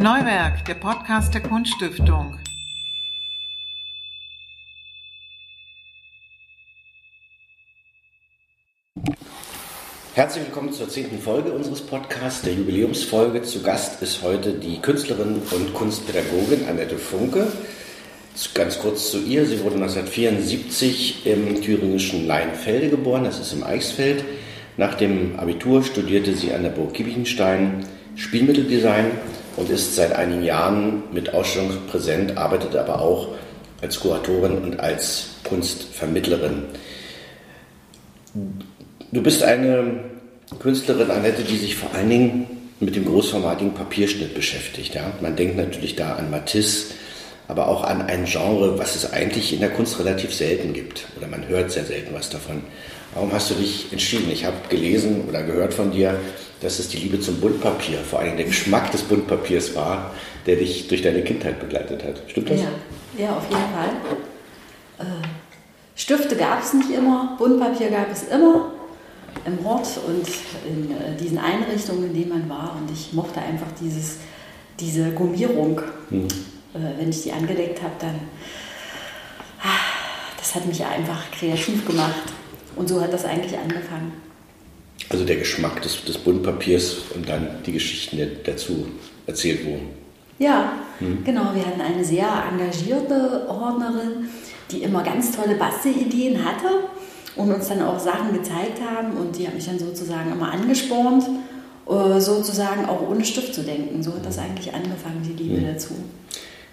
Neuwerk, der Podcast der Kunststiftung. Herzlich willkommen zur zehnten Folge unseres Podcasts, der Jubiläumsfolge. Zu Gast ist heute die Künstlerin und Kunstpädagogin Annette Funke. Ganz kurz zu ihr. Sie wurde 1974 im thüringischen Leinfelde geboren, das ist im Eichsfeld. Nach dem Abitur studierte sie an der Burg Kiebichenstein Spielmitteldesign und ist seit einigen Jahren mit Ausstellungen präsent, arbeitet aber auch als Kuratorin und als Kunstvermittlerin. Du bist eine Künstlerin, Annette, die sich vor allen Dingen mit dem großformatigen Papierschnitt beschäftigt. Ja? Man denkt natürlich da an Matisse, aber auch an ein Genre, was es eigentlich in der Kunst relativ selten gibt. Oder man hört sehr selten was davon. Warum hast du dich entschieden? Ich habe gelesen oder gehört von dir, dass es die Liebe zum Buntpapier, vor allem der Geschmack des Buntpapiers war, der dich durch deine Kindheit begleitet hat. Stimmt das? Ja, ja auf jeden Fall. Äh, Stifte gab es nicht immer, Buntpapier gab es immer im Hort und in äh, diesen Einrichtungen, in denen man war. Und ich mochte einfach dieses, diese Gummierung. Hm. Äh, wenn ich die angedeckt habe, dann ah, das hat mich einfach kreativ gemacht. Und so hat das eigentlich angefangen. Also der Geschmack des, des Buntpapiers und dann die Geschichten, die dazu erzählt wurden. Ja, hm. genau. Wir hatten eine sehr engagierte Ordnerin, die immer ganz tolle Bastelideen hatte und uns dann auch Sachen gezeigt haben. Und die hat mich dann sozusagen immer angespornt, äh, sozusagen auch ohne Stift zu denken. So hat das eigentlich angefangen, die Liebe hm. dazu.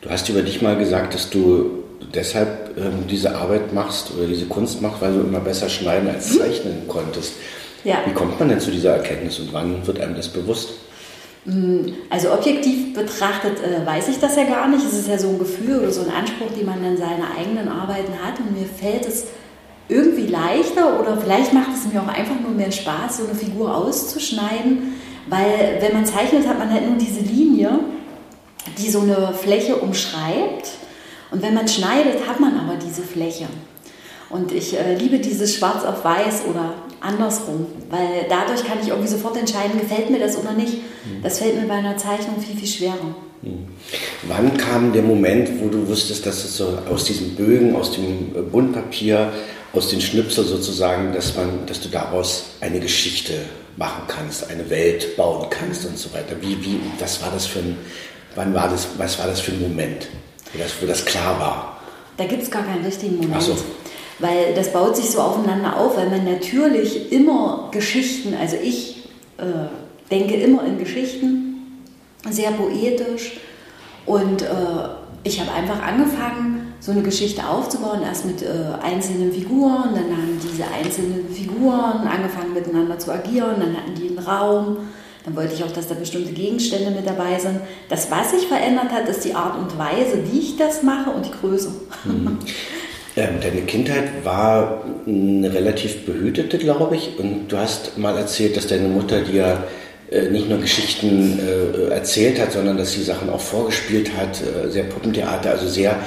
Du hast über dich mal gesagt, dass du deshalb ähm, diese Arbeit machst oder diese Kunst machst, weil du immer besser schneiden als hm. zeichnen konntest. Ja. Wie kommt man denn zu dieser Erkenntnis und wann wird einem das bewusst? Hm, also objektiv betrachtet äh, weiß ich das ja gar nicht. Es ist ja so ein Gefühl oder so ein Anspruch, den man in seinen eigenen Arbeiten hat. Und mir fällt es irgendwie leichter oder vielleicht macht es mir auch einfach nur mehr Spaß, so eine Figur auszuschneiden. Weil wenn man zeichnet, hat man halt nur diese Linie, die so eine Fläche umschreibt. Und wenn man schneidet, hat man aber diese Fläche. Und ich äh, liebe dieses Schwarz auf Weiß oder andersrum, weil dadurch kann ich irgendwie sofort entscheiden, gefällt mir das oder nicht. Mhm. Das fällt mir bei einer Zeichnung viel, viel schwerer. Mhm. Wann kam der Moment, wo du wusstest, dass es so aus diesen Bögen, aus dem Buntpapier, aus den Schnipsel sozusagen, dass, man, dass du daraus eine Geschichte machen kannst, eine Welt bauen kannst und so weiter? Wie, wie, was war das für ein, wann war das, was war das für ein Moment, wo das, wo das klar war? Da gibt es gar keinen richtigen Moment. So. Weil das baut sich so aufeinander auf, weil man natürlich immer Geschichten, also ich äh, denke immer in Geschichten, sehr poetisch. Und äh, ich habe einfach angefangen, so eine Geschichte aufzubauen, erst mit äh, einzelnen Figuren, dann haben diese einzelnen Figuren angefangen miteinander zu agieren, dann hatten die einen Raum, dann wollte ich auch, dass da bestimmte Gegenstände mit dabei sind. Das, was sich verändert hat, ist die Art und Weise, wie ich das mache und die Größe. Mhm. Ähm, deine Kindheit war eine relativ behütete, glaube ich. Und du hast mal erzählt, dass deine Mutter dir äh, nicht nur Geschichten äh, erzählt hat, sondern dass sie Sachen auch vorgespielt hat, äh, sehr Puppentheater, also sehr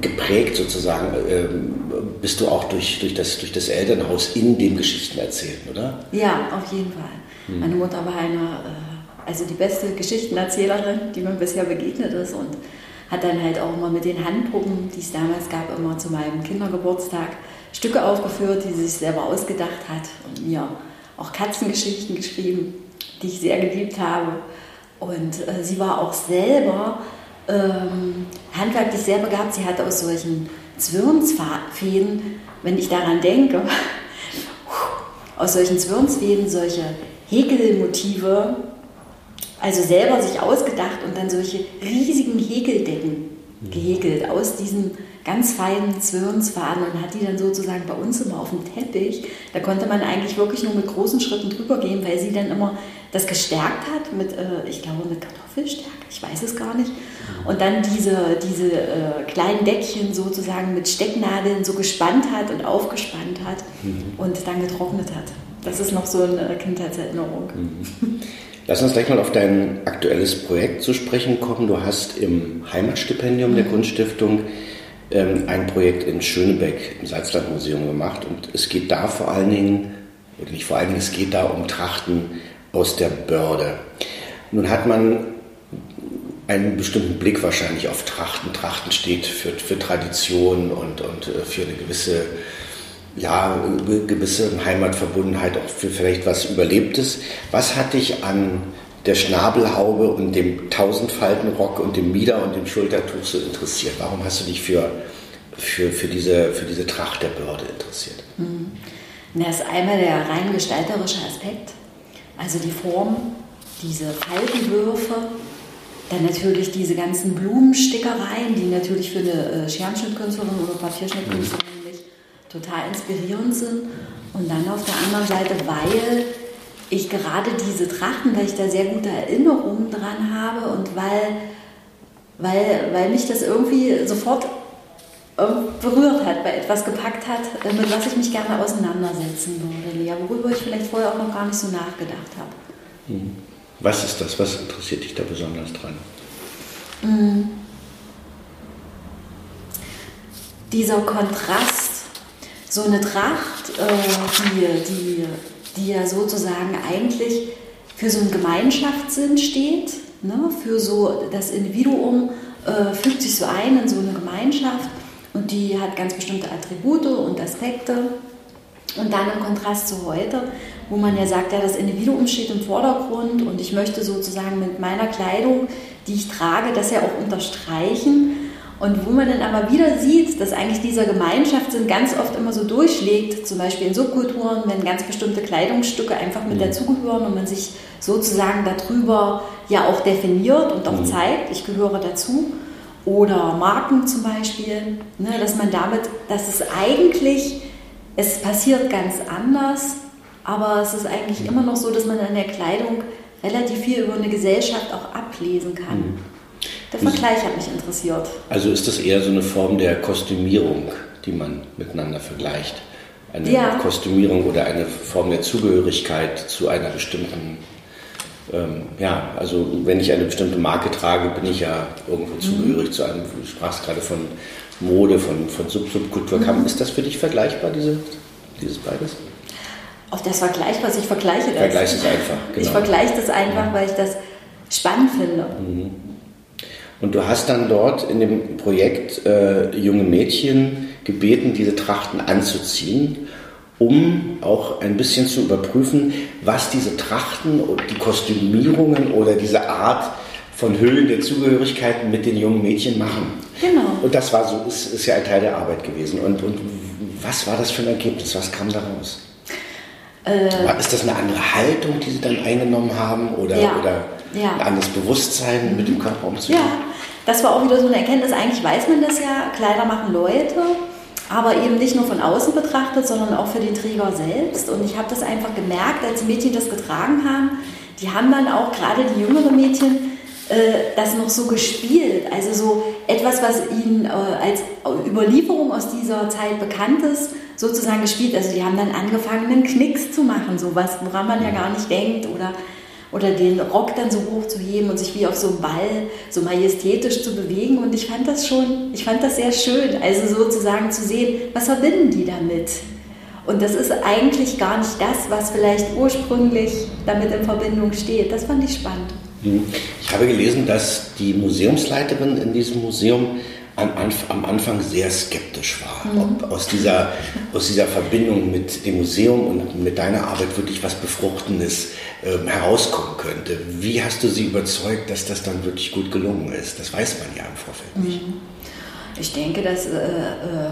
geprägt sozusagen ähm, bist du auch durch, durch, das, durch das Elternhaus in den Geschichten erzählt, oder? Ja, auf jeden Fall. Hm. Meine Mutter war eine, also die beste Geschichtenerzählerin, die mir bisher begegnet ist und hat dann halt auch immer mit den Handpuppen, die es damals gab, immer zu meinem Kindergeburtstag Stücke aufgeführt, die sie sich selber ausgedacht hat und mir auch Katzengeschichten geschrieben, die ich sehr geliebt habe. Und äh, sie war auch selber ähm, handwerklich sehr begabt. Sie hatte aus solchen Zwirnsfäden, wenn ich daran denke, aus solchen Zwirnsfäden solche Häkelmotive also selber sich ausgedacht und dann solche riesigen Häkeldecken gehäkelt aus diesen ganz feinen Zwirnsfaden und hat die dann sozusagen bei uns immer auf dem Teppich. Da konnte man eigentlich wirklich nur mit großen Schritten drüber gehen, weil sie dann immer das gestärkt hat mit, äh, ich glaube, mit Kartoffelstärke, ich weiß es gar nicht. Und dann diese, diese äh, kleinen Deckchen sozusagen mit Stecknadeln so gespannt hat und aufgespannt hat mhm. und dann getrocknet hat. Das ist noch so eine Kindheitserinnerung. Mhm. Lass uns gleich mal auf dein aktuelles Projekt zu sprechen kommen. Du hast im Heimatstipendium der mhm. Kunststiftung ähm, ein Projekt in Schönebeck im Salzlandmuseum gemacht und es geht da vor allen Dingen, oder nicht vor allen Dingen, es geht da um Trachten aus der Börde. Nun hat man einen bestimmten Blick wahrscheinlich auf Trachten. Trachten steht für, für Tradition und, und äh, für eine gewisse, ja, gewisse Heimatverbundenheit, auch für vielleicht was Überlebtes. Was hat dich an der Schnabelhaube und dem Tausendfaltenrock und dem Mieder und dem Schultertuch so interessiert? Warum hast du dich für, für, für, diese, für diese Tracht der Börde interessiert? Mhm. Das ist einmal der rein gestalterische Aspekt, also die Form, diese Faltenwürfe, dann natürlich diese ganzen Blumenstickereien, die natürlich für eine äh, Scherenschnittkünstlerin oder Papierschnittkünstlerin. Total inspirierend sind. Und dann auf der anderen Seite, weil ich gerade diese Trachten, weil ich da sehr gute Erinnerungen dran habe und weil, weil, weil mich das irgendwie sofort ähm, berührt hat, bei etwas gepackt hat, äh, mit was ich mich gerne auseinandersetzen würde, Lea, worüber ich vielleicht vorher auch noch gar nicht so nachgedacht habe. Hm. Was ist das? Was interessiert dich da besonders dran? Hm. Dieser Kontrast, so eine Tracht, äh, die, die die ja sozusagen eigentlich für so einen Gemeinschaftssinn steht, ne? für so das Individuum äh, fügt sich so ein in so eine Gemeinschaft und die hat ganz bestimmte Attribute und Aspekte. Und dann im Kontrast zu heute, wo man ja sagt, ja, das Individuum steht im Vordergrund und ich möchte sozusagen mit meiner Kleidung, die ich trage, das ja auch unterstreichen und wo man dann aber wieder sieht, dass eigentlich dieser Gemeinschaftssinn ganz oft immer so durchschlägt, zum Beispiel in Subkulturen, wenn ganz bestimmte Kleidungsstücke einfach mit mhm. dazugehören und man sich sozusagen darüber ja auch definiert und auch mhm. zeigt, ich gehöre dazu. Oder Marken zum Beispiel, ne, dass man damit, dass es eigentlich, es passiert ganz anders, aber es ist eigentlich mhm. immer noch so, dass man an der Kleidung relativ viel über eine Gesellschaft auch ablesen kann. Der Vergleich hat mich interessiert. Also ist das eher so eine Form der Kostümierung, die man miteinander vergleicht? Eine ja. Kostümierung oder eine Form der Zugehörigkeit zu einer bestimmten, ähm, ja, also wenn ich eine bestimmte Marke trage, bin ich ja irgendwo mhm. zugehörig zu einem, du sprachst gerade von Mode, von, von Sub-Subkultur. Mhm. Ist das für dich vergleichbar, diese, dieses beides? Auf das vergleichbar, ich vergleiche das. Vergleich es einfach, genau. Ich vergleiche das einfach, mhm. weil ich das spannend finde. Mhm. Und du hast dann dort in dem Projekt äh, junge Mädchen gebeten, diese Trachten anzuziehen, um auch ein bisschen zu überprüfen, was diese Trachten und die Kostümierungen oder diese Art von Hüllen der Zugehörigkeiten mit den jungen Mädchen machen. Genau. Und das war so, ist, ist ja ein Teil der Arbeit gewesen. Und, und was war das für ein Ergebnis? Was kam daraus? Äh, ist das eine andere Haltung, die Sie dann eingenommen haben oder, ja, oder ja. ein anderes Bewusstsein, mit dem Körper umzugehen? Ja, das war auch wieder so eine Erkenntnis. Eigentlich weiß man das ja, Kleider machen Leute, aber eben nicht nur von außen betrachtet, sondern auch für den Träger selbst. Und ich habe das einfach gemerkt, als Mädchen das getragen haben. Die haben dann auch gerade die jüngeren Mädchen äh, das noch so gespielt. Also so etwas, was ihnen äh, als Überlieferung aus dieser Zeit bekannt ist, sozusagen gespielt. Also die haben dann angefangen, einen Knicks zu machen, sowas, woran man ja gar nicht denkt. Oder oder den Rock dann so hoch zu heben und sich wie auf so einem Ball so majestätisch zu bewegen. Und ich fand das schon, ich fand das sehr schön, also sozusagen zu sehen, was verbinden die damit? Und das ist eigentlich gar nicht das, was vielleicht ursprünglich damit in Verbindung steht. Das fand ich spannend. Mhm. Ich habe gelesen, dass die Museumsleiterin in diesem Museum am Anfang sehr skeptisch war, mhm. ob aus dieser, aus dieser Verbindung mit dem Museum und mit deiner Arbeit wirklich was Befruchtendes äh, herauskommen könnte. Wie hast du sie überzeugt, dass das dann wirklich gut gelungen ist? Das weiß man ja im Vorfeld nicht. Mhm. Ich denke, das äh, äh,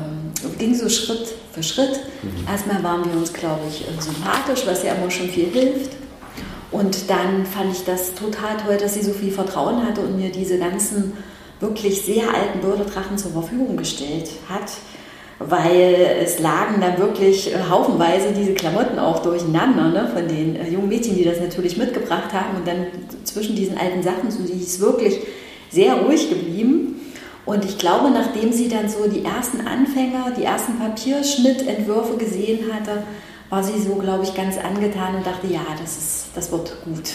ging so Schritt für Schritt. Mhm. Erstmal waren wir uns, glaube ich, äh, sympathisch, was ja immer schon viel hilft. Und dann fand ich das total toll, dass sie so viel Vertrauen hatte und mir diese ganzen wirklich sehr alten Bürdedrachen zur Verfügung gestellt hat, weil es lagen dann wirklich äh, haufenweise diese Klamotten auch durcheinander ne, von den äh, jungen Mädchen, die das natürlich mitgebracht haben und dann zwischen diesen alten Sachen, so die ist wirklich sehr ruhig geblieben. Und ich glaube, nachdem sie dann so die ersten Anfänger, die ersten Papierschnittentwürfe gesehen hatte, war sie so, glaube ich, ganz angetan und dachte, ja, das, ist, das wird gut.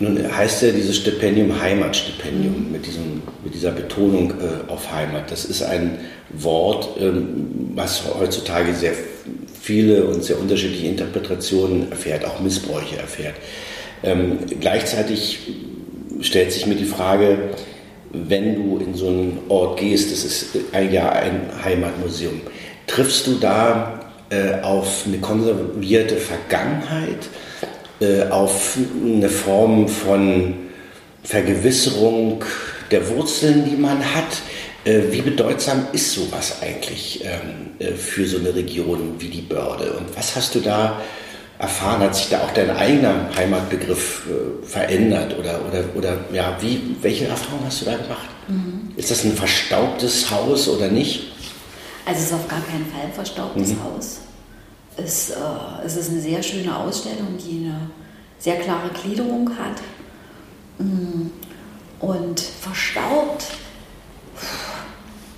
Nun heißt ja dieses Stipendium Heimatstipendium mit, diesem, mit dieser Betonung äh, auf Heimat. Das ist ein Wort, ähm, was heutzutage sehr viele und sehr unterschiedliche Interpretationen erfährt, auch Missbräuche erfährt. Ähm, gleichzeitig stellt sich mir die Frage, wenn du in so einen Ort gehst, das ist ein Jahr ein Heimatmuseum, triffst du da äh, auf eine konservierte Vergangenheit, äh, auf eine Form von Vergewisserung der Wurzeln, die man hat? Äh, wie bedeutsam ist sowas eigentlich ähm, äh, für so eine Region wie die Börde? Und was hast du da erfahren? Hat sich da auch dein eigener Heimatbegriff äh, verändert? Oder, oder, oder ja, wie, welche Erfahrungen hast du da gemacht? Mhm. Ist das ein verstaubtes Haus oder nicht? Also es ist auf gar keinen Fall ein verstaubtes mhm. Haus. Es, äh, es ist eine sehr schöne Ausstellung, die eine sehr klare Gliederung hat. Mm. Und verstaubt,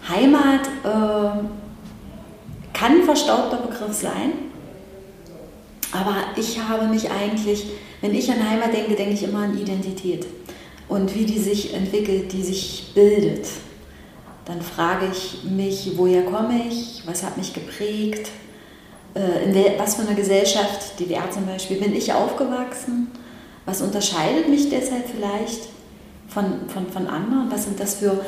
Heimat äh, kann ein verstaubter Begriff sein, aber ich habe mich eigentlich, wenn ich an Heimat denke, denke ich immer an Identität und wie die sich entwickelt, die sich bildet. Dann frage ich mich, woher komme ich, was hat mich geprägt, in was für einer Gesellschaft, DDR zum Beispiel, bin ich aufgewachsen, was unterscheidet mich deshalb vielleicht von, von, von anderen, was sind das für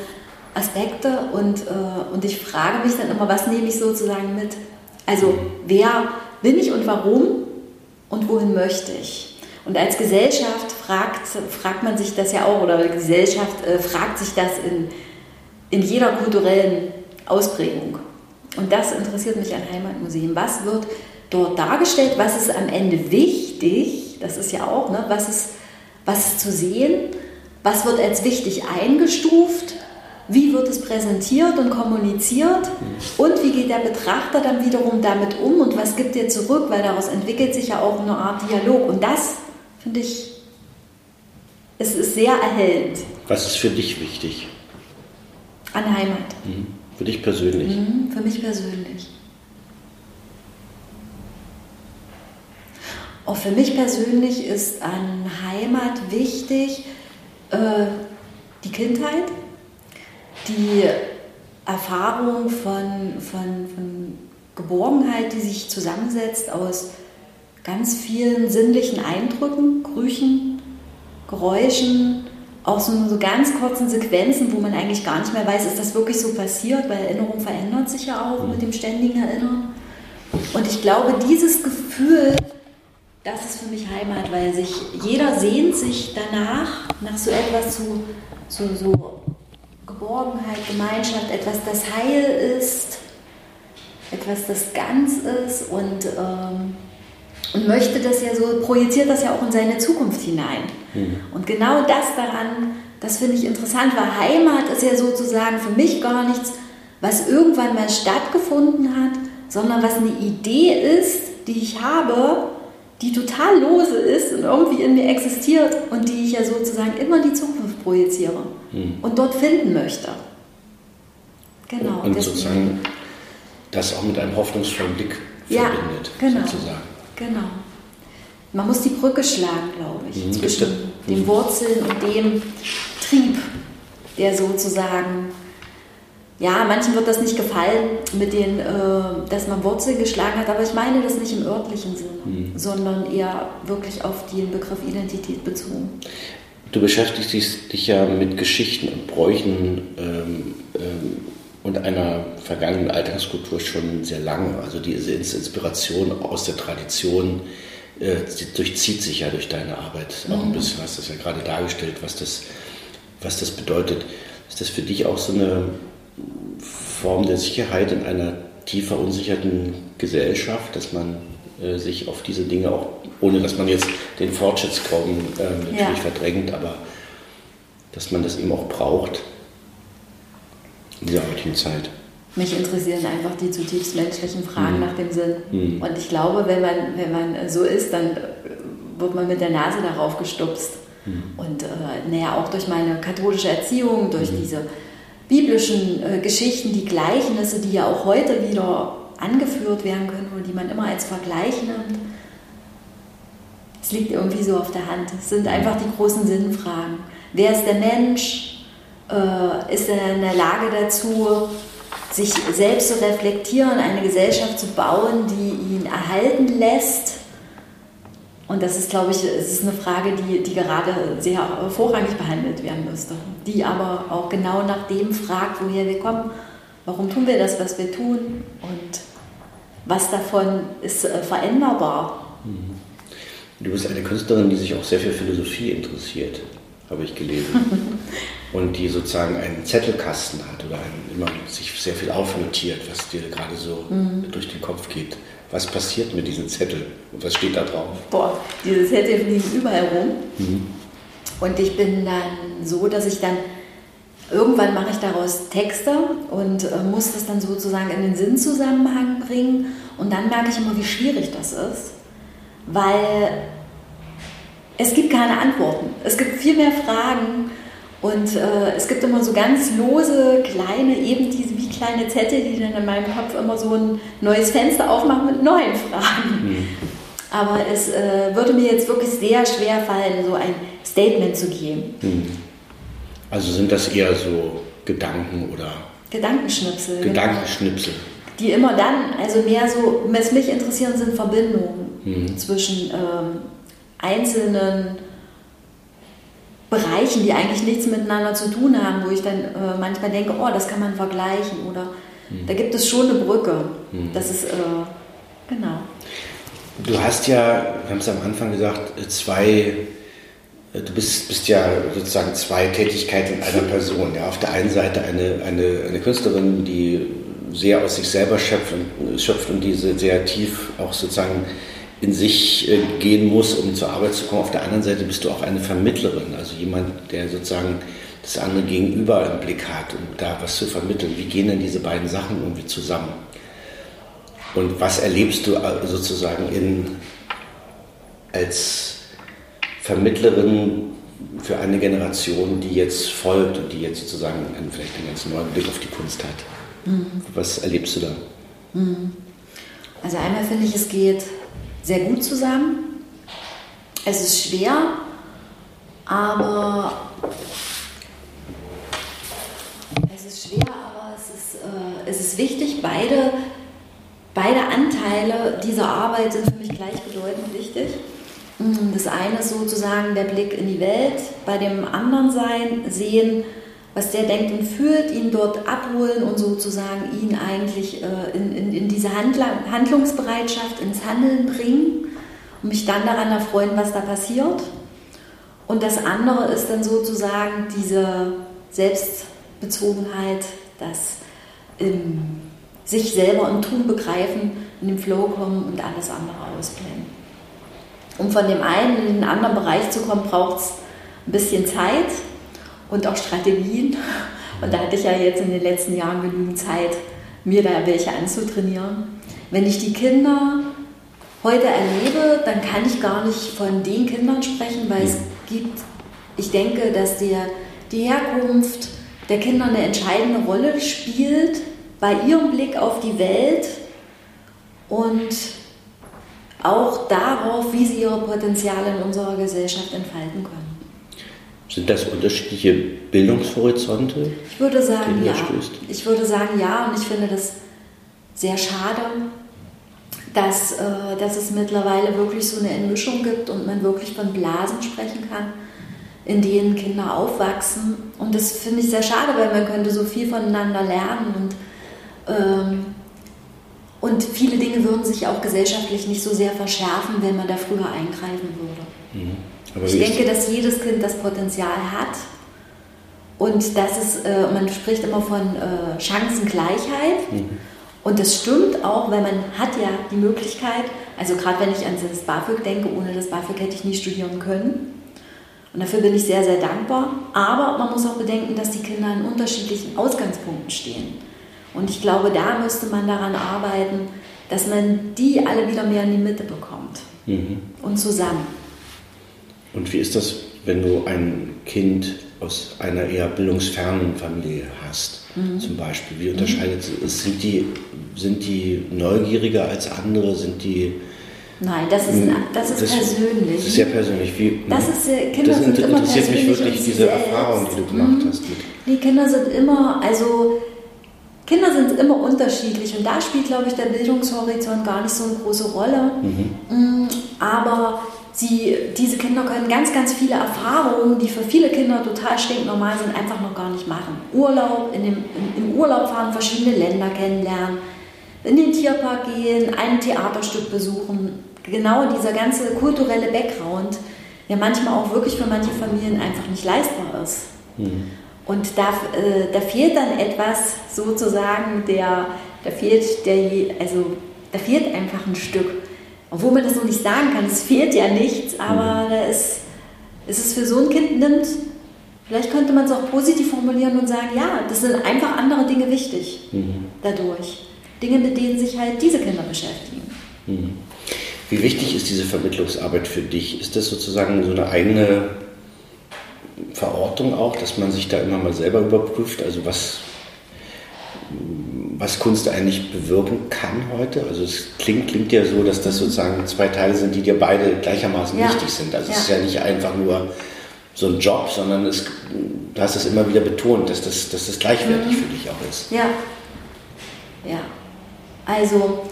Aspekte und, äh, und ich frage mich dann immer, was nehme ich sozusagen mit? Also wer bin ich und warum und wohin möchte ich? Und als Gesellschaft fragt, fragt man sich das ja auch, oder die Gesellschaft äh, fragt sich das in, in jeder kulturellen Ausprägung. Und das interessiert mich an Heimatmuseen. Was wird dort dargestellt? Was ist am Ende wichtig? Das ist ja auch, ne? was, ist, was ist zu sehen? Was wird als wichtig eingestuft? Wie wird es präsentiert und kommuniziert? Und wie geht der Betrachter dann wiederum damit um und was gibt er zurück? Weil daraus entwickelt sich ja auch eine Art Dialog. Und das finde ich, es ist sehr erhellend. Was ist für dich wichtig? An Heimat. Mhm. Für dich persönlich? Mhm, für mich persönlich. Auch für mich persönlich ist an Heimat wichtig äh, die Kindheit, die Erfahrung von, von, von Geborgenheit, die sich zusammensetzt aus ganz vielen sinnlichen Eindrücken, Gerüchen, Geräuschen, auch so, so ganz kurzen Sequenzen, wo man eigentlich gar nicht mehr weiß, ist das wirklich so passiert, weil Erinnerung verändert sich ja auch mit dem ständigen Erinnern. Und ich glaube, dieses Gefühl, das ist für mich Heimat, weil sich jeder sehnt sich danach, nach so etwas zu, so, so Geborgenheit, Gemeinschaft, etwas, das heil ist, etwas, das ganz ist und, ähm, und möchte das ja so, projiziert das ja auch in seine Zukunft hinein. Mhm. Und genau das daran, das finde ich interessant, weil Heimat ist ja sozusagen für mich gar nichts, was irgendwann mal stattgefunden hat, sondern was eine Idee ist, die ich habe, die total lose ist und irgendwie in mir existiert und die ich ja sozusagen immer in die Zukunft projiziere hm. und dort finden möchte. Genau. Und sozusagen das auch mit einem hoffnungsvollen Blick ja, verbindet, genau, sozusagen. Genau. Man muss die Brücke schlagen, glaube ich, mhm, zwischen den mhm. Wurzeln und dem Trieb, der sozusagen ja, manchen wird das nicht gefallen, mit den, äh, dass man Wurzeln geschlagen hat, aber ich meine das nicht im örtlichen Sinne, mhm. sondern eher wirklich auf den Begriff Identität bezogen. Du beschäftigst dich ja mit Geschichten und Bräuchen ähm, ähm, und einer vergangenen Alltagskultur schon sehr lange. Also diese Inspiration aus der Tradition äh, durchzieht sich ja durch deine Arbeit auch ein mhm. bisschen. Hast das ja gerade dargestellt, was das, was das bedeutet. Ist das für dich auch so eine Form der Sicherheit in einer tief verunsicherten Gesellschaft, dass man äh, sich auf diese Dinge auch, ohne dass man jetzt den Fortschrittsglauben äh, natürlich ja. verdrängt, aber dass man das eben auch braucht in dieser heutigen Zeit. Mich interessieren einfach die zutiefst menschlichen Fragen mhm. nach dem Sinn. Mhm. Und ich glaube, wenn man, wenn man so ist, dann wird man mit der Nase darauf gestupst. Mhm. Und äh, naja, auch durch meine katholische Erziehung, durch mhm. diese biblischen äh, Geschichten, die Gleichnisse, die ja auch heute wieder angeführt werden können oder die man immer als Vergleich nimmt. Es liegt irgendwie so auf der Hand. Es sind einfach die großen Sinnfragen. Wer ist der Mensch? Äh, ist er in der Lage dazu, sich selbst zu reflektieren, eine Gesellschaft zu bauen, die ihn erhalten lässt? Und das ist, glaube ich, es ist eine Frage, die, die gerade sehr vorrangig behandelt werden müsste. Die aber auch genau nach dem fragt, woher wir kommen. Warum tun wir das, was wir tun? Und was davon ist äh, veränderbar? Mhm. Du bist eine Künstlerin, die sich auch sehr für Philosophie interessiert, habe ich gelesen. Und die sozusagen einen Zettelkasten hat oder einen, immer sich sehr viel aufnotiert, was dir gerade so mhm. durch den Kopf geht. Was passiert mit diesen Zetteln und was steht da drauf? Boah, diese Zettel fliegen überall rum. Mhm. Und ich bin dann so, dass ich dann irgendwann mache ich daraus Texte und äh, muss das dann sozusagen in den Sinnzusammenhang bringen. Und dann merke ich immer, wie schwierig das ist, weil es gibt keine Antworten. Es gibt viel mehr Fragen und äh, es gibt immer so ganz lose, kleine, eben diese wie kleine Zettel, die dann in meinem Kopf immer so ein neues Fenster aufmachen mit neuen Fragen. Mhm. Aber es äh, würde mir jetzt wirklich sehr schwer fallen, so ein Statement zu geben. Mhm. Also sind das eher so Gedanken oder Gedankenschnipsel. Genau. Gedankenschnipsel. Genau. Die immer dann, also mehr so, was mich interessieren, sind Verbindungen mhm. zwischen ähm, einzelnen Bereichen, die eigentlich nichts miteinander zu tun haben, wo ich dann äh, manchmal denke, oh, das kann man vergleichen oder mhm. da gibt es schon eine Brücke. Mhm. Das ist, äh, genau. Du hast ja, wir haben es am Anfang gesagt, zwei Du bist, bist ja sozusagen zwei Tätigkeiten in einer Person. Ja. Auf der einen Seite eine, eine, eine Künstlerin, die sehr aus sich selber schöpft und, schöpft und diese sehr tief auch sozusagen in sich äh, gehen muss, um zur Arbeit zu kommen. Auf der anderen Seite bist du auch eine Vermittlerin, also jemand, der sozusagen das andere Gegenüber im Blick hat, um da was zu vermitteln. Wie gehen denn diese beiden Sachen irgendwie zusammen? Und was erlebst du äh, sozusagen in, als Vermittlerin für eine Generation, die jetzt folgt und die jetzt sozusagen einen, vielleicht einen ganz neuen Blick auf die Kunst hat. Mhm. Was erlebst du da? Mhm. Also einmal finde ich, es geht sehr gut zusammen. Es ist schwer, aber es ist schwer, aber es ist, äh, es ist wichtig. Beide, beide Anteile dieser Arbeit sind für mich gleichbedeutend wichtig. Mhm, das eine ist sozusagen der Blick in die Welt, bei dem anderen sein, sehen, was der denkt und fühlt, ihn dort abholen und sozusagen ihn eigentlich äh, in, in, in, diese Handla Handlungsbereitschaft, ins Handeln bringen und mich dann daran erfreuen, was da passiert. Und das andere ist dann sozusagen diese Selbstbezogenheit, das im, sich selber im Tun begreifen, in den Flow kommen und alles andere ausblenden. Um von dem einen in den anderen Bereich zu kommen, braucht es ein bisschen Zeit und auch Strategien. Und da hatte ich ja jetzt in den letzten Jahren genügend Zeit, mir da welche anzutrainieren. Wenn ich die Kinder heute erlebe, dann kann ich gar nicht von den Kindern sprechen, weil es gibt, ich denke, dass der, die Herkunft der Kinder eine entscheidende Rolle spielt bei ihrem Blick auf die Welt und auch darauf, wie sie ihre Potenziale in unserer Gesellschaft entfalten können. Sind das unterschiedliche Bildungshorizonte? Ich würde sagen, ja. Stößt? Ich würde sagen, ja, und ich finde das sehr schade, dass, äh, dass es mittlerweile wirklich so eine Entmischung gibt und man wirklich von Blasen sprechen kann, in denen Kinder aufwachsen. Und das finde ich sehr schade, weil man könnte so viel voneinander lernen und ähm, und viele Dinge würden sich auch gesellschaftlich nicht so sehr verschärfen, wenn man da früher eingreifen würde. Mhm. Ich denke, dass jedes Kind das Potenzial hat und das ist, äh, man spricht immer von äh, Chancengleichheit. Mhm. Und das stimmt auch, weil man hat ja die Möglichkeit, also gerade wenn ich an das BAföG denke, ohne das BAföG hätte ich nie studieren können. Und dafür bin ich sehr, sehr dankbar. Aber man muss auch bedenken, dass die Kinder an unterschiedlichen Ausgangspunkten stehen. Und ich glaube, da müsste man daran arbeiten, dass man die alle wieder mehr in die Mitte bekommt mhm. und zusammen. Und wie ist das, wenn du ein Kind aus einer eher bildungsfernen Familie hast, mhm. zum Beispiel? Wie unterscheidet mhm. es? Sind die, sind die neugieriger als andere? Sind die Nein, das ist, das ist das, persönlich. Das ist sehr persönlich. Wie, das ist, Kinder das sind immer interessiert mich wirklich, diese Erfahrung, die du gemacht mhm. hast. Die Kinder sind immer, also Kinder sind immer unterschiedlich und da spielt, glaube ich, der Bildungshorizont gar nicht so eine große Rolle. Mhm. Mm, aber sie diese Kinder können ganz, ganz viele Erfahrungen, die für viele Kinder total stinknormal sind, einfach noch gar nicht machen. Urlaub, in dem, im Urlaub fahren, verschiedene Länder kennenlernen, in den Tierpark gehen, ein Theaterstück besuchen. Genau dieser ganze kulturelle Background, der manchmal auch wirklich für manche Familien einfach nicht leistbar ist. Mhm. Und da, äh, da fehlt dann etwas sozusagen, der, da fehlt der, also da fehlt einfach ein Stück. Obwohl man das noch nicht sagen kann, es fehlt ja nichts, aber mhm. da ist, ist es für so ein Kind nimmt, vielleicht könnte man es auch positiv formulieren und sagen, ja, das sind einfach andere Dinge wichtig mhm. dadurch. Dinge, mit denen sich halt diese Kinder beschäftigen. Mhm. Wie wichtig ist diese Vermittlungsarbeit für dich? Ist das sozusagen so eine eigene Verortung auch, dass man sich da immer mal selber überprüft? Also was, was Kunst eigentlich bewirken kann heute? Also es klingt, klingt ja so, dass das sozusagen zwei Teile sind, die dir beide gleichermaßen ja. wichtig sind. Also ja. es ist ja nicht einfach nur so ein Job, sondern es, du hast es immer wieder betont, dass das, dass das gleichwertig mhm. für dich auch ist. Ja, ja. Also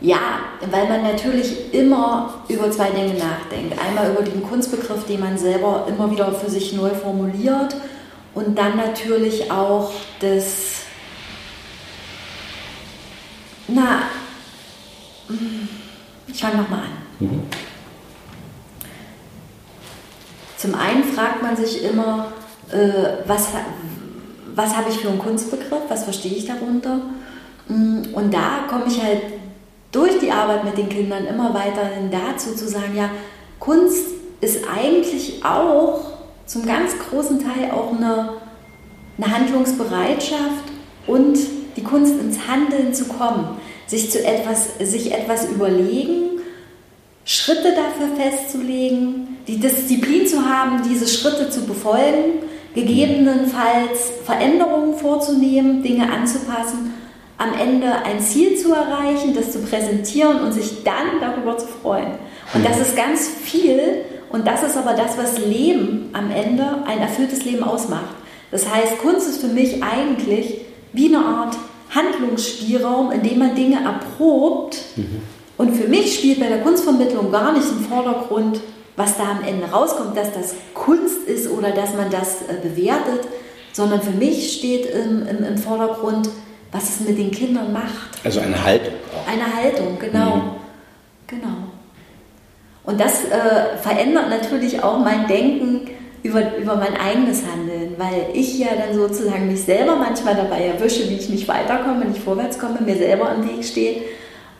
ja, weil man natürlich immer über zwei Dinge nachdenkt. Einmal über den Kunstbegriff, den man selber immer wieder für sich neu formuliert und dann natürlich auch das, na, ich fange nochmal an. Mhm. Zum einen fragt man sich immer, äh, was, was habe ich für einen Kunstbegriff, was verstehe ich darunter? Mm, und da komme ich halt durch die Arbeit mit den Kindern immer weiterhin dazu zu sagen, ja, Kunst ist eigentlich auch zum ganz großen Teil auch eine, eine Handlungsbereitschaft und die Kunst ins Handeln zu kommen, sich zu etwas, sich etwas überlegen, Schritte dafür festzulegen, die Disziplin zu haben, diese Schritte zu befolgen, gegebenenfalls Veränderungen vorzunehmen, Dinge anzupassen am Ende ein Ziel zu erreichen, das zu präsentieren und sich dann darüber zu freuen. Und das ist ganz viel und das ist aber das, was Leben am Ende, ein erfülltes Leben ausmacht. Das heißt, Kunst ist für mich eigentlich wie eine Art Handlungsspielraum, in dem man Dinge erprobt. Mhm. Und für mich spielt bei der Kunstvermittlung gar nicht im Vordergrund, was da am Ende rauskommt, dass das Kunst ist oder dass man das äh, bewertet, sondern für mich steht im, im, im Vordergrund, was es mit den Kindern macht. Also eine Haltung. Eine Haltung, genau. Mhm. Genau. Und das äh, verändert natürlich auch mein Denken über, über mein eigenes Handeln, weil ich ja dann sozusagen mich selber manchmal dabei erwische, wie ich nicht weiterkomme, nicht vorwärts komme, mir selber im Weg stehe.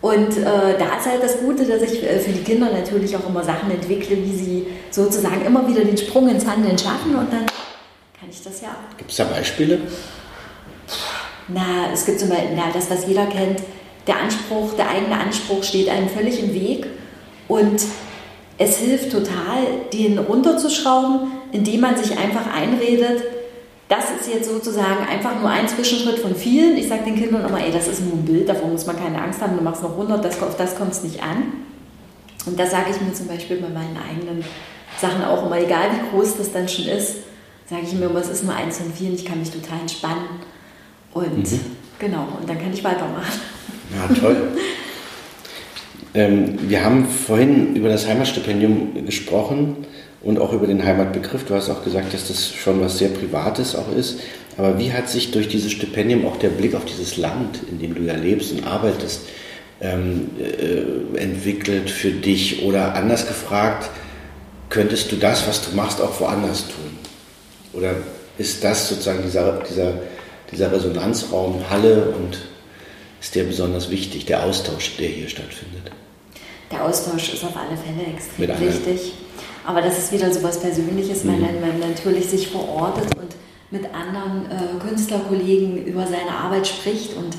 Und äh, da ist halt das Gute, dass ich äh, für die Kinder natürlich auch immer Sachen entwickle, wie sie sozusagen immer wieder den Sprung ins Handeln schaffen und dann kann ich das ja. Gibt es da Beispiele? Na, es gibt zum Beispiel, na, das, was jeder kennt, der Anspruch, der eigene Anspruch steht einem völlig im Weg und es hilft total, den runterzuschrauben, indem man sich einfach einredet, das ist jetzt sozusagen einfach nur ein Zwischenschritt von vielen. Ich sage den Kindern immer, ey, das ist nur ein Bild, davon muss man keine Angst haben, du machst noch 100, das, auf das kommt es nicht an. Und das sage ich mir zum Beispiel bei meinen eigenen Sachen auch immer, egal wie groß das dann schon ist, sage ich mir immer, es ist nur eins von vielen, ich kann mich total entspannen. Und mhm. genau, und dann kann ich weitermachen. Ja, toll. ähm, wir haben vorhin über das Heimatstipendium gesprochen und auch über den Heimatbegriff. Du hast auch gesagt, dass das schon was sehr Privates auch ist. Aber wie hat sich durch dieses Stipendium auch der Blick auf dieses Land, in dem du ja lebst und arbeitest, ähm, äh, entwickelt für dich? Oder anders gefragt, könntest du das, was du machst, auch woanders tun? Oder ist das sozusagen dieser, dieser dieser Resonanzraum Halle und ist der besonders wichtig, der Austausch, der hier stattfindet? Der Austausch ist auf alle Fälle extrem wichtig. Aber das ist wieder so was Persönliches, weil mhm. man natürlich sich verortet und mit anderen äh, Künstlerkollegen über seine Arbeit spricht und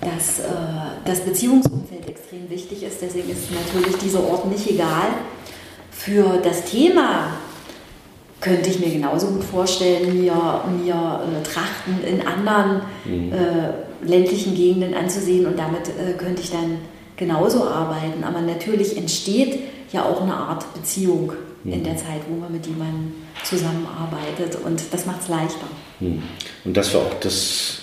dass äh, das Beziehungsumfeld extrem wichtig ist. Deswegen ist natürlich dieser Ort nicht egal. Für das Thema könnte ich mir genauso gut vorstellen, mir, mir äh, Trachten in anderen mhm. äh, ländlichen Gegenden anzusehen und damit äh, könnte ich dann genauso arbeiten. Aber natürlich entsteht ja auch eine Art Beziehung mhm. in der Zeit, wo man mit jemandem zusammenarbeitet und das macht es leichter. Mhm. Und das war auch das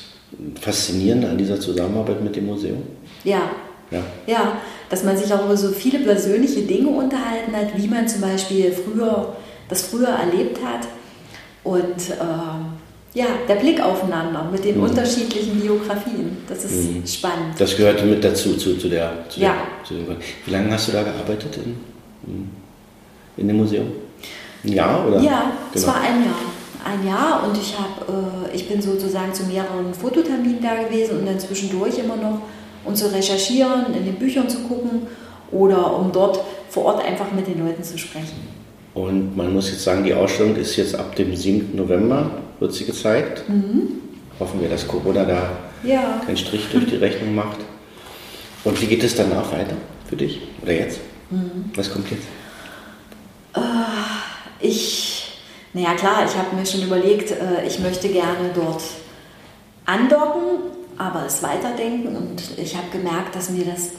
Faszinierende an dieser Zusammenarbeit mit dem Museum? Ja. Ja. ja, dass man sich auch über so viele persönliche Dinge unterhalten hat, wie man zum Beispiel früher, das früher erlebt hat. Und äh, ja, der Blick aufeinander mit den Mhm. unterschiedlichen Biografien, das ist Mhm. spannend. Das gehörte mit dazu, zu, zu der. Zu Ja. Der, zu dem, wie lange hast du da gearbeitet in, in dem Museum? Ein Jahr oder? Ja, es Genau. war ein Jahr. Ein Jahr und ich, hab, äh, ich bin sozusagen zu mehreren Fototerminen da gewesen und dann zwischendurch immer noch, um zu recherchieren, in den Büchern zu gucken oder um dort vor Ort einfach mit den Leuten zu sprechen. Und man muss jetzt sagen, die Ausstellung ist jetzt ab dem 7. November, wird sie gezeigt. Hoffen wir, dass Corona da Ja. keinen Strich durch die Rechnung macht. Und wie geht es danach weiter für dich? Oder jetzt? Was kommt jetzt? Ich, naja klar, ich habe mir schon überlegt, äh, ich möchte gerne dort andocken, aber es weiterdenken. Und ich habe gemerkt, dass mir das,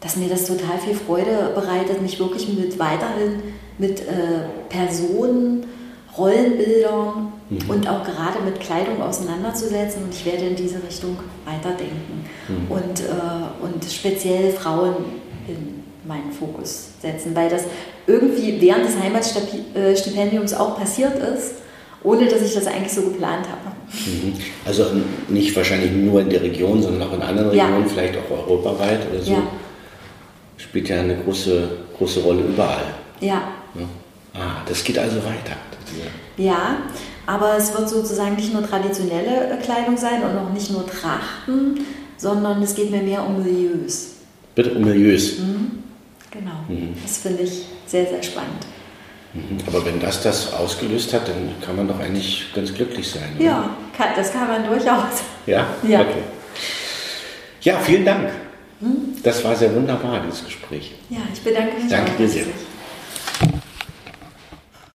dass mir das total viel Freude bereitet, mich wirklich mit weiterhin mit äh, Personen, Rollenbildern und auch gerade mit Kleidung auseinanderzusetzen. Und ich werde in diese Richtung weiterdenken. Und, äh, und speziell Frauen in meinen Fokus setzen, weil das irgendwie während des Heimatstipendiums auch passiert ist, ohne dass ich das eigentlich so geplant habe. Mhm. Also nicht wahrscheinlich nur in der Region, sondern auch in anderen Ja. Regionen, vielleicht auch europaweit oder so. Ja. Spielt ja eine große, große Rolle überall. Ja, Ne? Ah, das geht also weiter. ja, aber es wird sozusagen nicht nur traditionelle äh, Kleidung sein und auch nicht nur Trachten, sondern es geht mir mehr um Milieus. Bitte um Milieus. Genau, Mhm. das finde ich sehr, sehr spannend. Mhm. Aber wenn das das ausgelöst hat, dann kann man doch eigentlich ganz glücklich sein. oder? Ja, kann, das kann man durchaus. Ja? Ja. Okay. Ja, vielen Dank. Das war sehr wunderbar, dieses Gespräch. Ja, ich bedanke mich Danke dir sehr.